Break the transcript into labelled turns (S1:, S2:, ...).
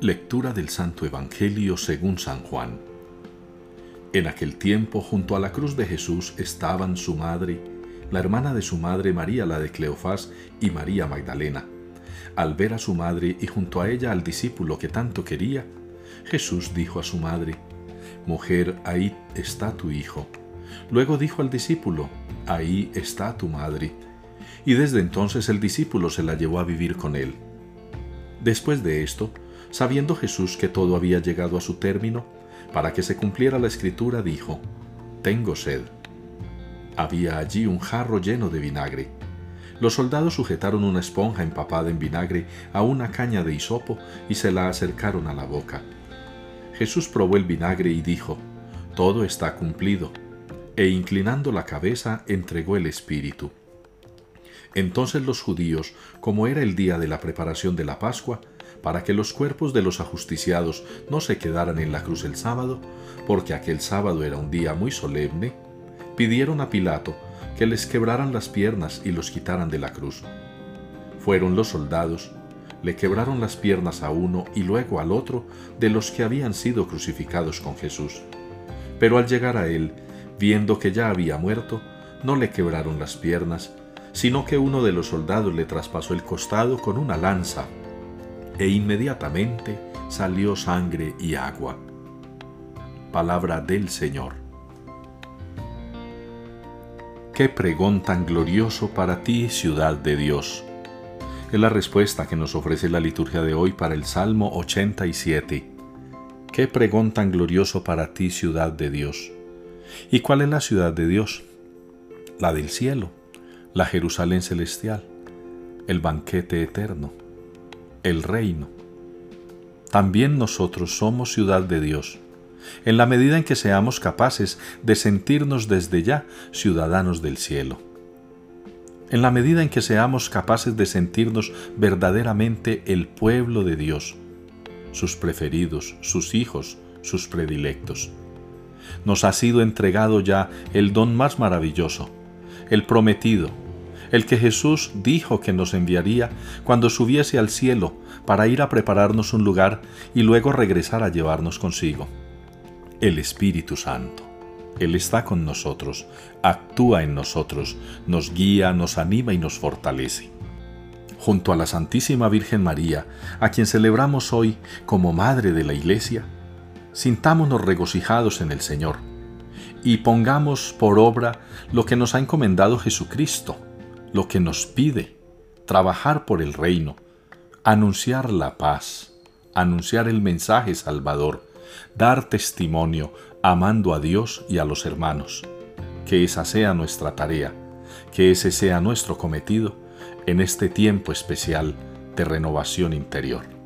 S1: Lectura del Santo Evangelio según San Juan. En aquel tiempo, junto a la cruz de Jesús estaban su madre, la hermana de su madre María la de Cleofás y María Magdalena. Al ver a su madre y junto a ella al discípulo que tanto quería, Jesús dijo a su madre, Mujer, ahí está tu hijo. Luego dijo al discípulo, Ahí está tu madre. Y desde entonces el discípulo se la llevó a vivir con él. Después de esto, Sabiendo Jesús que todo había llegado a su término, para que se cumpliera la escritura, dijo, Tengo sed. Había allí un jarro lleno de vinagre. Los soldados sujetaron una esponja empapada en vinagre a una caña de hisopo y se la acercaron a la boca. Jesús probó el vinagre y dijo, Todo está cumplido. E inclinando la cabeza, entregó el Espíritu. Entonces los judíos, como era el día de la preparación de la Pascua, para que los cuerpos de los ajusticiados no se quedaran en la cruz el sábado, porque aquel sábado era un día muy solemne, pidieron a Pilato que les quebraran las piernas y los quitaran de la cruz. Fueron los soldados, le quebraron las piernas a uno y luego al otro de los que habían sido crucificados con Jesús. Pero al llegar a él, viendo que ya había muerto, no le quebraron las piernas, sino que uno de los soldados le traspasó el costado con una lanza e inmediatamente salió sangre y agua. Palabra del Señor. Qué pregón tan glorioso para ti, ciudad de Dios. Es la respuesta que nos ofrece la liturgia de hoy para el Salmo 87. Qué pregón tan glorioso para ti, ciudad de Dios. ¿Y cuál es la ciudad de Dios? La del cielo, la Jerusalén celestial, el banquete eterno el reino. También nosotros somos ciudad de Dios, en la medida en que seamos capaces de sentirnos desde ya ciudadanos del cielo. En la medida en que seamos capaces de sentirnos verdaderamente el pueblo de Dios, sus preferidos, sus hijos, sus predilectos. Nos ha sido entregado ya el don más maravilloso, el prometido, el que Jesús dijo que nos enviaría cuando subiese al cielo para ir a prepararnos un lugar y luego regresar a llevarnos consigo. El Espíritu Santo. Él está con nosotros, actúa en nosotros, nos guía, nos anima y nos fortalece. Junto a la Santísima Virgen María, a quien celebramos hoy como Madre de la Iglesia, sintámonos regocijados en el Señor y pongamos por obra lo que nos ha encomendado Jesucristo, lo que nos pide, trabajar por el reino, anunciar la paz, anunciar el mensaje salvador, dar testimonio amando a Dios y a los hermanos. Que esa sea nuestra tarea, que ese sea nuestro cometido en este tiempo especial de renovación interior.